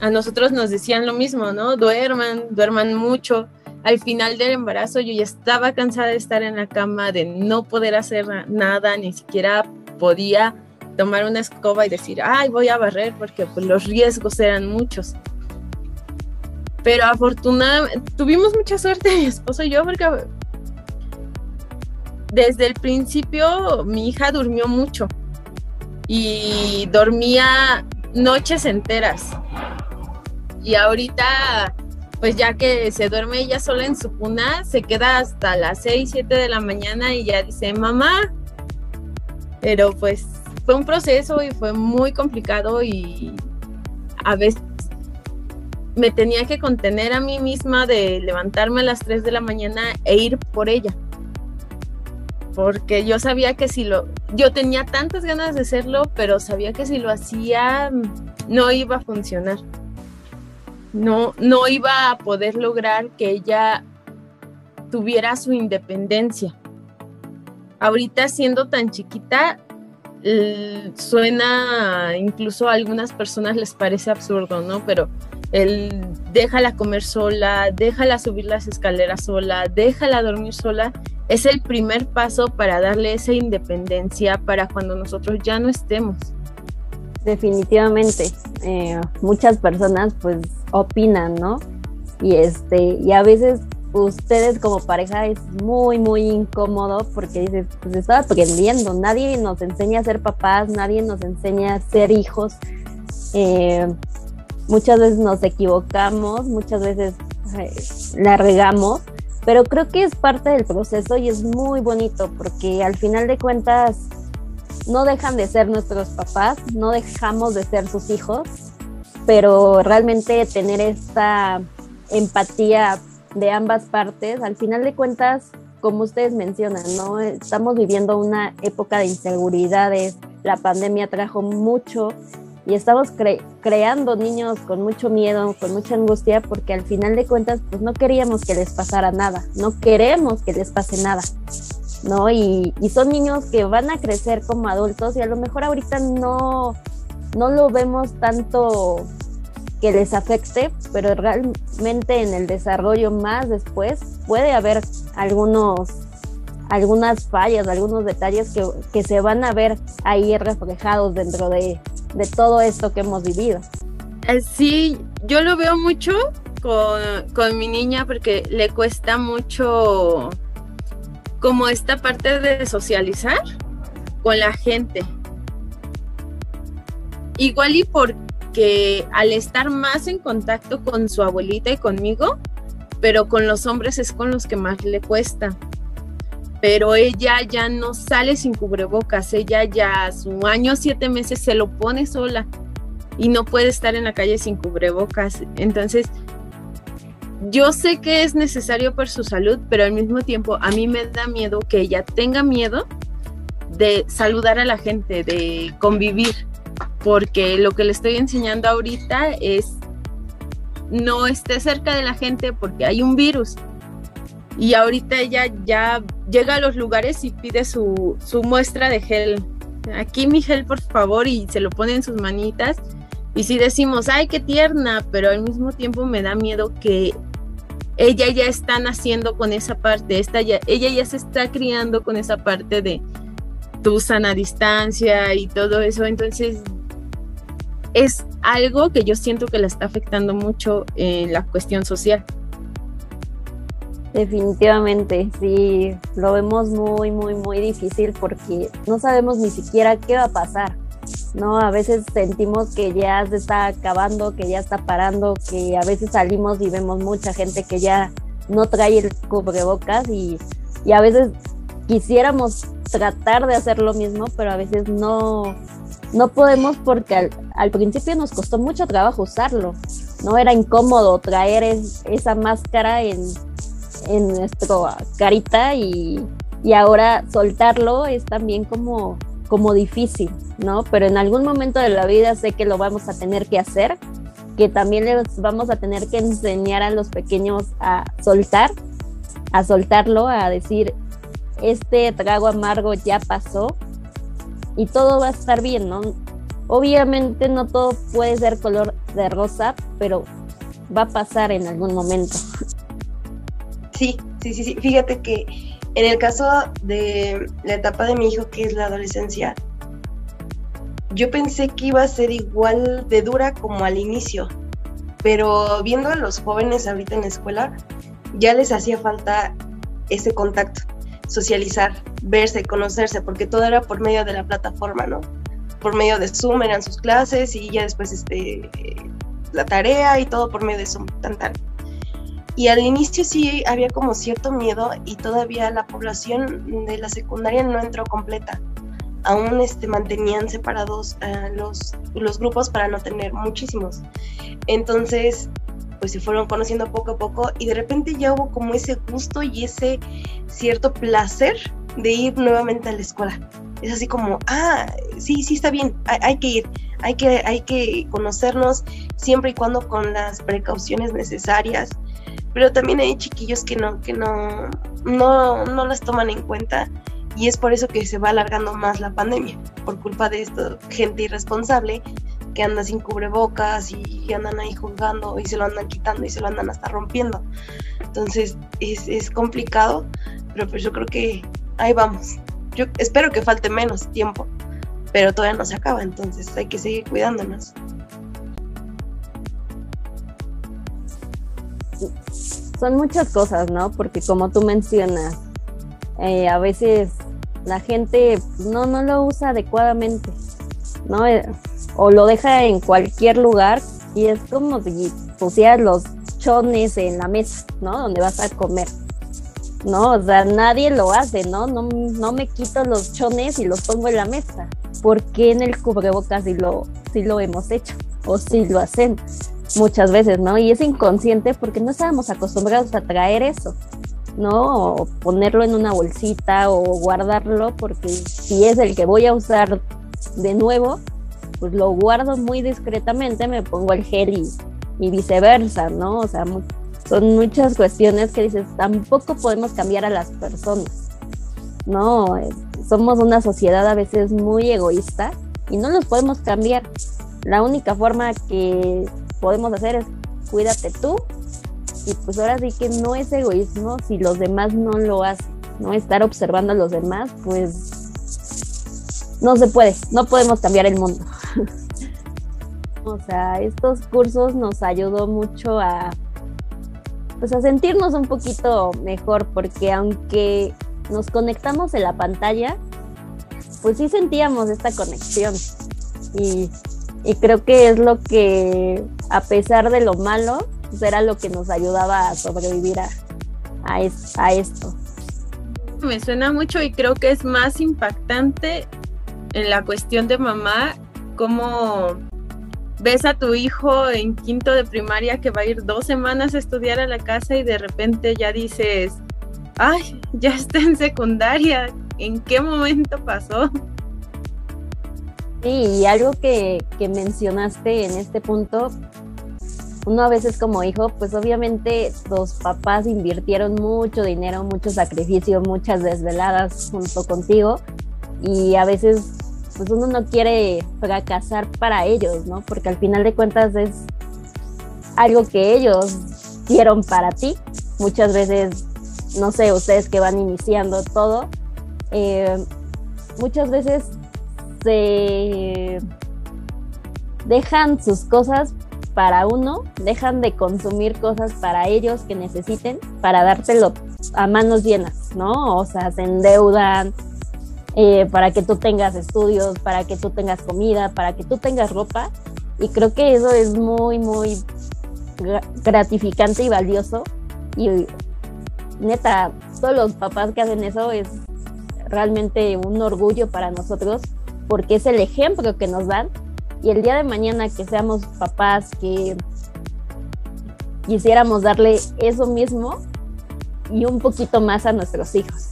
a nosotros nos decían lo mismo, ¿no? Duerman, duerman mucho al final del embarazo yo ya estaba cansada de estar en la cama, de no poder hacer nada, ni siquiera podía tomar una escoba y decir, ay, voy a barrer porque pues, los riesgos eran muchos. Pero afortunadamente tuvimos mucha suerte mi esposo y yo porque desde el principio mi hija durmió mucho y dormía noches enteras. Y ahorita pues ya que se duerme ella sola en su cuna, se queda hasta las 6, 7 de la mañana y ya dice, mamá. Pero pues fue un proceso y fue muy complicado y a veces me tenía que contener a mí misma de levantarme a las 3 de la mañana e ir por ella. Porque yo sabía que si lo, yo tenía tantas ganas de hacerlo, pero sabía que si lo hacía no iba a funcionar no, no iba a poder lograr que ella tuviera su independencia. Ahorita siendo tan chiquita, suena, incluso a algunas personas les parece absurdo, ¿no? Pero él déjala comer sola, déjala subir las escaleras sola, déjala dormir sola, es el primer paso para darle esa independencia para cuando nosotros ya no estemos. Definitivamente, eh, muchas personas pues opinan, ¿no? Y este, y a veces ustedes como pareja es muy, muy incómodo porque dices, pues estaba aprendiendo, nadie nos enseña a ser papás, nadie nos enseña a ser hijos. Eh, muchas veces nos equivocamos, muchas veces eh, la regamos, pero creo que es parte del proceso y es muy bonito porque al final de cuentas no dejan de ser nuestros papás, no dejamos de ser sus hijos, pero realmente tener esta empatía de ambas partes, al final de cuentas, como ustedes mencionan, ¿no? Estamos viviendo una época de inseguridades, la pandemia trajo mucho y estamos creando niños con mucho miedo, con mucha angustia, porque al final de cuentas, pues no queríamos que les pasara nada, no queremos que les pase nada, ¿no? Y, y son niños que van a crecer como adultos y a lo mejor ahorita no, no lo vemos tanto que les afecte, pero realmente en el desarrollo más después puede haber algunos algunas fallas, algunos detalles que, se van a ver ahí reflejados dentro de, de, todo esto que hemos vivido. Eh, sí, yo lo veo mucho con, con mi niña porque le cuesta mucho como esta parte de socializar con la gente. Igual y por que al estar más en contacto con su abuelita y conmigo, pero con los hombres es con los que más le cuesta. Pero ella ya no sale sin cubrebocas, ella ya su año siete meses se lo pone sola y no puede estar en la calle sin cubrebocas. Entonces, yo sé que es necesario por su salud, pero al mismo tiempo a mí me da miedo que ella tenga miedo de saludar a la gente, de convivir porque lo que le estoy enseñando ahorita es no esté cerca de la gente porque hay un virus. Y ahorita ella ya llega a los lugares y pide su, muestra de gel. Aquí mi gel, por favor, y se lo pone en sus manitas. Y si decimos, ay, qué tierna, pero al mismo tiempo me da miedo que ella ya está naciendo con esa parte, esta ya, ella ya se está criando con esa parte de tu sana distancia y todo eso. Entonces es algo que yo siento que la está afectando mucho en la cuestión social. Definitivamente, sí, lo vemos muy, muy, muy difícil porque no sabemos ni siquiera qué va a pasar, ¿no? A veces sentimos que ya se está acabando, que ya está parando, que a veces salimos y vemos mucha gente que ya no trae el cubrebocas y, y a veces quisiéramos tratar de hacer lo mismo, pero a veces no, no podemos porque al, principio nos costó mucho trabajo usarlo, ¿no? Era incómodo traer esa máscara en, en nuestra carita y, ahora soltarlo es también como, como difícil, ¿no? Pero en algún momento de la vida sé que lo vamos a tener que hacer, que también les vamos a tener que enseñar a los pequeños a soltar, a soltarlo, a decir, este trago amargo ya pasó, y todo va a estar bien, ¿no? Obviamente no todo puede ser color de rosa, pero va a pasar en algún momento. Sí, sí, sí, sí. Fíjate que en el caso de la etapa de mi hijo, que es la adolescencia, yo pensé que iba a ser igual de dura como al inicio, pero viendo a los jóvenes ahorita en la escuela, ya les hacía falta ese contacto socializar, verse, conocerse, porque todo era por medio de la plataforma, ¿no? Por medio de Zoom eran sus clases y ya después este, la tarea y todo por medio de Zoom, tan tal. Y al inicio sí había como cierto miedo y todavía la población de la secundaria no entró completa. Aún este, mantenían separados uh, los, los grupos para no tener muchísimos. Entonces pues se fueron conociendo poco a poco y de repente ya hubo como ese gusto y ese cierto placer de ir nuevamente a la escuela. Es así como, ah, sí, sí está bien, hay, que ir, hay que, hay que conocernos siempre y cuando con las precauciones necesarias. Pero también hay chiquillos que no, que no, no, no las toman en cuenta y es por eso que se va alargando más la pandemia, por culpa de esto, gente irresponsable que anda sin cubrebocas y andan ahí jugando y se lo andan quitando y se lo andan hasta rompiendo. Entonces es, es complicado, pero pues yo creo que ahí vamos. Yo espero que falte menos tiempo, pero todavía no se acaba, entonces hay que seguir cuidándonos. Son muchas cosas, ¿no? Porque como tú mencionas, eh, a veces la gente pues, no, no lo usa adecuadamente, ¿no? Eh, o lo deja en cualquier lugar y es como si pusieras los chones en la mesa, ¿no? Donde vas a comer. No, o sea, nadie lo hace, ¿no? No, no me quito los chones y los pongo en la mesa. ¿Por qué en el cubrebocas sí lo, sí lo hemos hecho? O sí lo hacen muchas veces, ¿no? Y es inconsciente porque no estábamos acostumbrados a traer eso, ¿no? O ponerlo en una bolsita o guardarlo porque si es el que voy a usar de nuevo, pues lo guardo muy discretamente, me pongo el gel y, viceversa, ¿no? O sea, son muchas cuestiones que dices, tampoco podemos cambiar a las personas, ¿no? Somos una sociedad a veces muy egoísta y no los podemos cambiar. La única forma que podemos hacer es cuídate tú y pues ahora sí que no es egoísmo si los demás no lo hacen, ¿no? Estar observando a los demás, pues no se puede, no podemos cambiar el mundo. o sea, estos cursos nos ayudó mucho a pues a sentirnos un poquito mejor porque aunque nos conectamos en la pantalla, pues sí sentíamos esta conexión y, creo que es lo que a pesar de lo malo, pues era lo que nos ayudaba a sobrevivir a, a esto. Me suena mucho y creo que es más impactante en la cuestión de mamá, cómo ves a tu hijo en quinto de primaria que va a ir dos semanas a estudiar a la casa y de repente ya dices, ay, ya está en secundaria, ¿en qué momento pasó? Sí, y algo que, que mencionaste en este punto, uno a veces como hijo, pues obviamente los papás invirtieron mucho dinero, mucho sacrificio, muchas desveladas junto contigo y a veces pues uno no quiere fracasar para ellos, ¿no? Porque al final de cuentas es algo que ellos dieron para ti. Muchas veces, no sé, ustedes que van iniciando todo, eh, muchas veces se dejan sus cosas para uno, dejan de consumir cosas para ellos que necesiten para dártelo a manos llenas, ¿no? O sea, se endeudan, eh, para que tú tengas estudios, para que tú tengas comida, para que tú tengas ropa. Y creo que eso es muy, muy gratificante y valioso. Y neta, todos los papás que hacen eso es realmente un orgullo para nosotros porque es el ejemplo que nos dan. Y el día de mañana que seamos papás, que quisiéramos darle eso mismo y un poquito más a nuestros hijos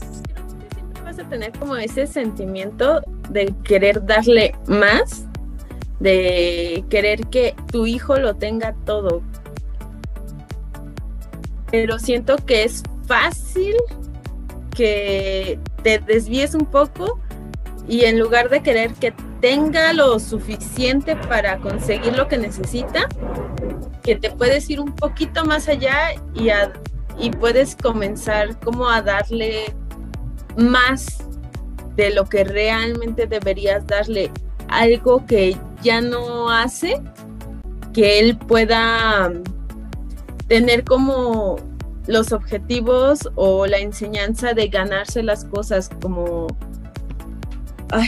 tener como ese sentimiento de querer darle más, de querer que tu hijo lo tenga todo. Pero siento que es fácil que te desvíes un poco y en lugar de querer que tenga lo suficiente para conseguir lo que necesita, que te puedes ir un poquito más allá y, puedes comenzar como a darle más de lo que realmente deberías darle, algo que ya no hace, que él pueda tener como los objetivos o la enseñanza de ganarse las cosas como... Ay,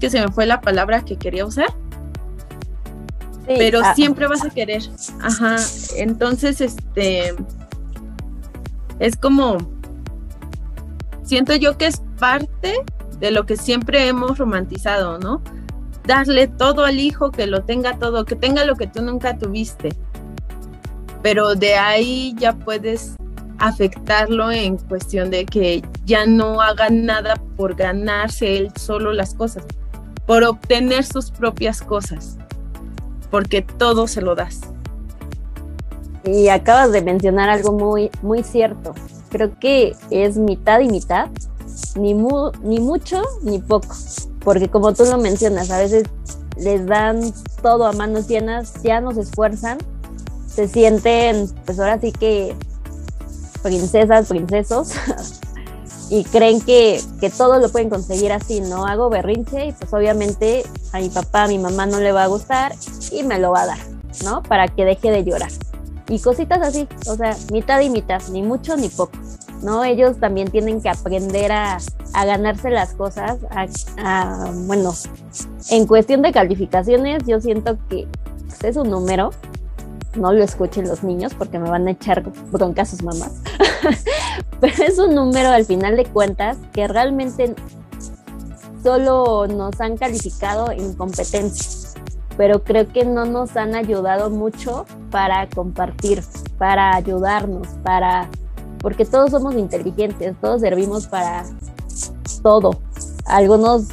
que se me fue la palabra que quería usar. pero ah. siempre vas a querer. Ajá. Entonces, este... Es como siento yo que es parte de lo que siempre hemos romantizado, ¿no? Darle todo al hijo, que lo tenga todo, que tenga lo que tú nunca tuviste. Pero de ahí ya puedes afectarlo en cuestión de que ya no haga nada por ganarse él solo las cosas, por obtener sus propias cosas, porque todo se lo das. Y acabas de mencionar algo muy, muy cierto creo que es mitad y mitad, ni, ni mucho ni poco, porque como tú lo mencionas, a veces les dan todo a manos llenas, ya no se esfuerzan, se sienten, pues ahora sí que princesas, princesos, y creen que, que, todo lo pueden conseguir así, ¿no? Hago berrinche y pues obviamente a mi papá, a mi mamá no le va a gustar y me lo va a dar, ¿no? Para que deje de llorar. y cositas así, o sea, mitad y mitad, ni mucho ni poco, ¿no? Ellos también tienen que aprender a, ganarse las cosas, a, bueno, en cuestión de calificaciones, yo siento que pues, es un número, no lo escuchen los niños porque me van a echar bronca sus mamás, pero es un número al final de cuentas que realmente solo nos han calificado en competencia pero creo que no nos han ayudado mucho para compartir, para ayudarnos, para porque todos somos inteligentes, todos servimos para todo. Algunos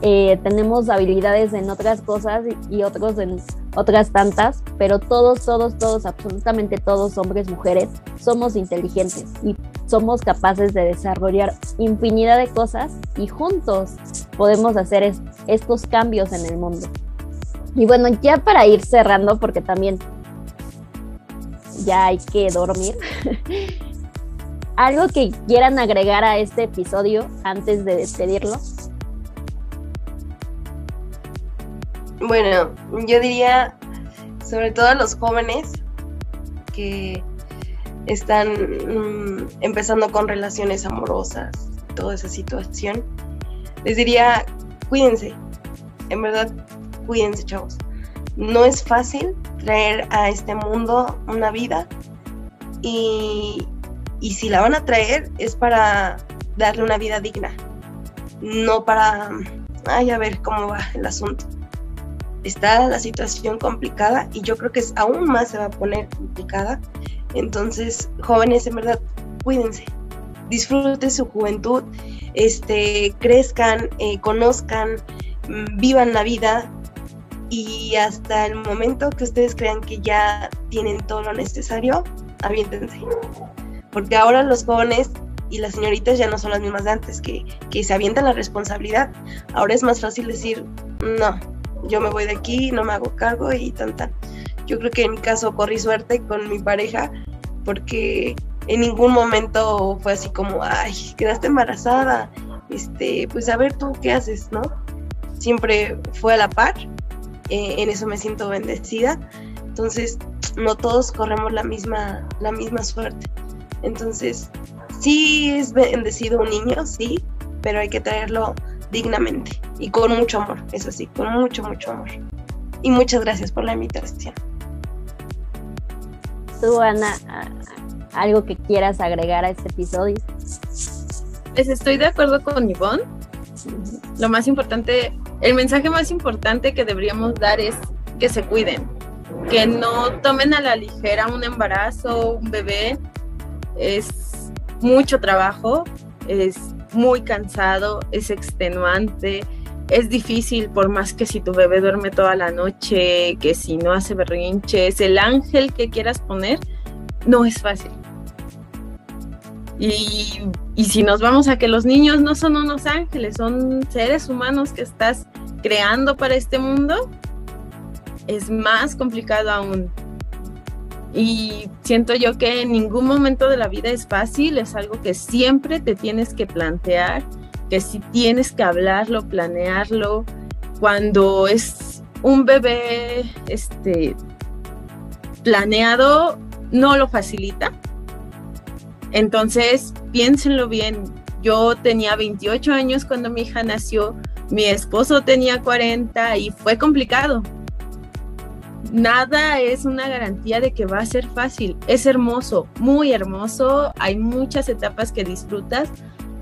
eh, tenemos habilidades en otras cosas y otros en otras tantas, pero todos, todos, todos, absolutamente todos, hombres, mujeres, somos inteligentes y somos capaces de desarrollar infinidad de cosas y juntos podemos hacer estos cambios en el mundo. Y bueno, ya para ir cerrando, porque también ya hay que dormir. ¿Algo que quieran agregar a este episodio antes de despedirlo? Bueno, yo diría, sobre todo a los jóvenes que están mm, empezando con relaciones amorosas, toda esa situación, les diría, cuídense, en verdad, cuídense, chavos. No es fácil traer a este mundo una vida y, si la van a traer es para darle una vida digna, no para, ay, a ver cómo va el asunto. Está la situación complicada y yo creo que es, aún más se va a poner complicada. Entonces, jóvenes, en verdad, cuídense, disfruten su juventud, este, crezcan, eh, conozcan, mm, vivan la vida, y hasta el momento que ustedes crean que ya tienen todo lo necesario, aviéntense. Porque ahora los jóvenes y las señoritas ya no son las mismas de antes, que, que se avientan la responsabilidad. Ahora es más fácil decir, no, yo me voy de aquí, no me hago cargo y tan. Yo creo que en mi caso corrí suerte con mi pareja porque en ningún momento fue así como, ay, quedaste embarazada, este, pues a ver tú qué haces, ¿no? Siempre fue a la par eh, en eso me siento bendecida. Entonces, no todos corremos la misma, la misma suerte. Entonces, sí es bendecido un niño, sí, pero hay que traerlo dignamente y con mucho amor, eso sí, con mucho, mucho amor. Y muchas gracias por la invitación. Tú, Ana, algo que quieras agregar a este episodio. Pues estoy de acuerdo con Ivonne. Lo más importante el mensaje más importante que deberíamos dar es que se cuiden, que no tomen a la ligera un embarazo, un bebé. Es mucho trabajo, es muy cansado, es extenuante, es difícil por más que si tu bebé duerme toda la noche, que si no hace berrinches, el ángel que quieras poner, no es fácil. Y, si nos vamos a que los niños no son unos ángeles, son seres humanos que estás creando para este mundo, es más complicado aún. Y siento yo que en ningún momento de la vida es fácil, es algo que siempre te tienes que plantear, que si tienes que hablarlo, planearlo. Cuando es un bebé este, planeado, no lo facilita entonces, piénsenlo bien. Yo tenía 28 años cuando mi hija nació, mi esposo tenía 40 y fue complicado. Nada es una garantía de que va a ser fácil. Es hermoso, muy hermoso. Hay muchas etapas que disfrutas.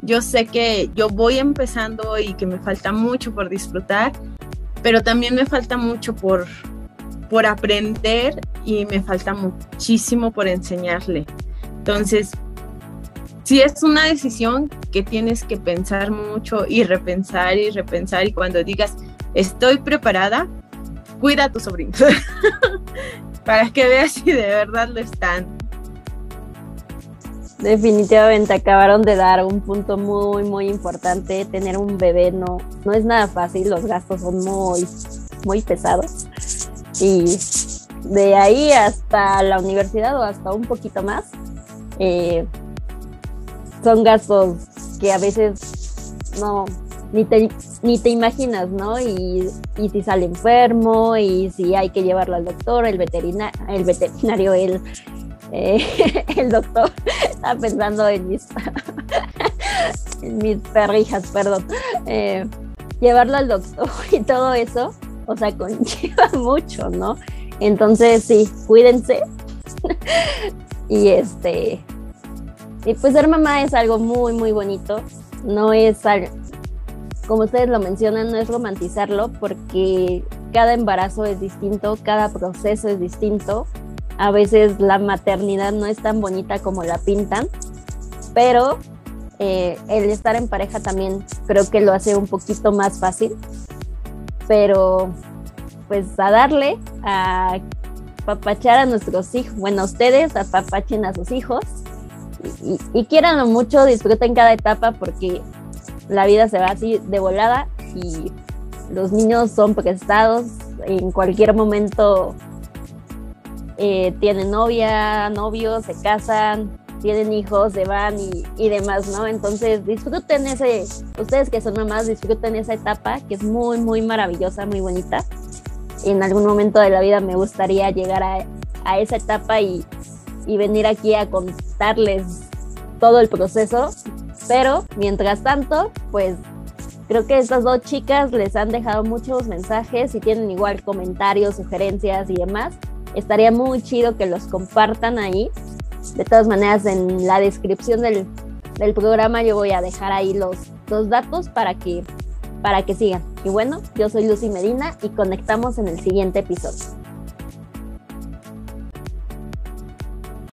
Yo sé que yo voy empezando y que me falta mucho por disfrutar, pero también me falta mucho por, por aprender y me falta muchísimo por enseñarle. Entonces, sí es una decisión que tienes que pensar mucho y repensar y repensar y cuando digas estoy preparada, cuida a tus sobrinos para que veas si de verdad lo están. Definitivamente acabaron de dar un punto muy muy importante. Tener un bebé no, no es nada fácil, los gastos son muy, muy pesados. Y de ahí hasta la universidad o hasta un poquito más, eh, son gastos que a veces no, ni te ni te imaginas, ¿no? Y, si sale enfermo y si hay que llevarlo al doctor, el, veterinario, el veterinario, el, eh, el doctor está pensando en mis, en mis perrijas, perdón. Eh, llevarlo al doctor y todo eso, o sea, conlleva mucho, ¿no? Entonces, sí, cuídense. y este, y pues ser mamá es algo muy, muy bonito. No es algo, como ustedes lo mencionan, no es romantizarlo porque cada embarazo es distinto, cada proceso es distinto. A veces la maternidad no es tan bonita como la pintan, pero eh, el estar en pareja también creo que lo hace un poquito más fácil. Pero pues a darle, a papachar a nuestros hijos, bueno, ustedes apapachen a sus hijos y, y, quieranlo mucho, disfruten cada etapa porque la vida se va así de volada y los niños son prestados, en cualquier momento eh, tienen novia, novios, se casan, tienen hijos, se van y, y, demás, ¿no? Entonces disfruten ese, ustedes que son mamás, disfruten esa etapa que es muy, muy maravillosa, muy bonita en algún momento de la vida me gustaría llegar a, a esa etapa y, y, venir aquí a contarles todo el proceso. Pero mientras tanto, pues creo que estas dos chicas les han dejado muchos mensajes y tienen igual comentarios, sugerencias y demás. Estaría muy chido que los compartan ahí. De todas maneras, en la descripción del, del programa yo voy a dejar ahí los, los datos para que para que sigan. Y bueno, yo soy Lucy Medina y conectamos en el siguiente episodio.